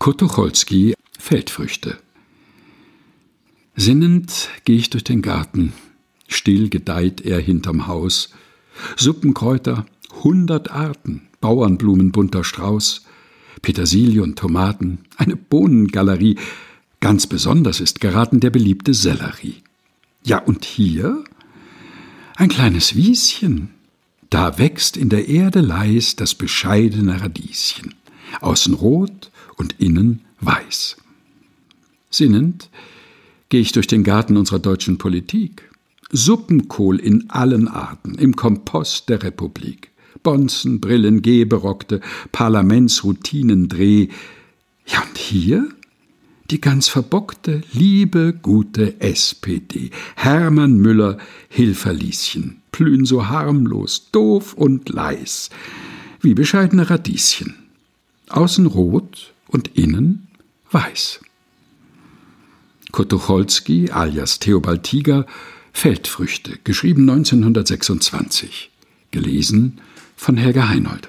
Kotucholski Feldfrüchte. Sinnend gehe ich durch den Garten. Still gedeiht er hinterm Haus. Suppenkräuter, hundert Arten, Bauernblumen bunter Strauß, Petersilie und Tomaten, eine Bohnengalerie. Ganz besonders ist geraten der beliebte Sellerie. Ja, und hier ein kleines Wieschen. Da wächst in der Erde leis das bescheidene Radieschen, außen rot und innen weiß. Sinnend gehe ich durch den Garten unserer deutschen Politik. Suppenkohl in allen Arten, im Kompost der Republik. Bonzen, Brillen, Gehberockte, Parlamentsroutinendreh. Ja, und hier die ganz verbockte, liebe, gute SPD. Hermann Müller, Hilferlieschen, plühen so harmlos, doof und leis, wie bescheidene Radieschen. Außen rot und innen weiß. Kotucholski alias Theobald Tiger Feldfrüchte, geschrieben 1926. Gelesen von Helga Heinold.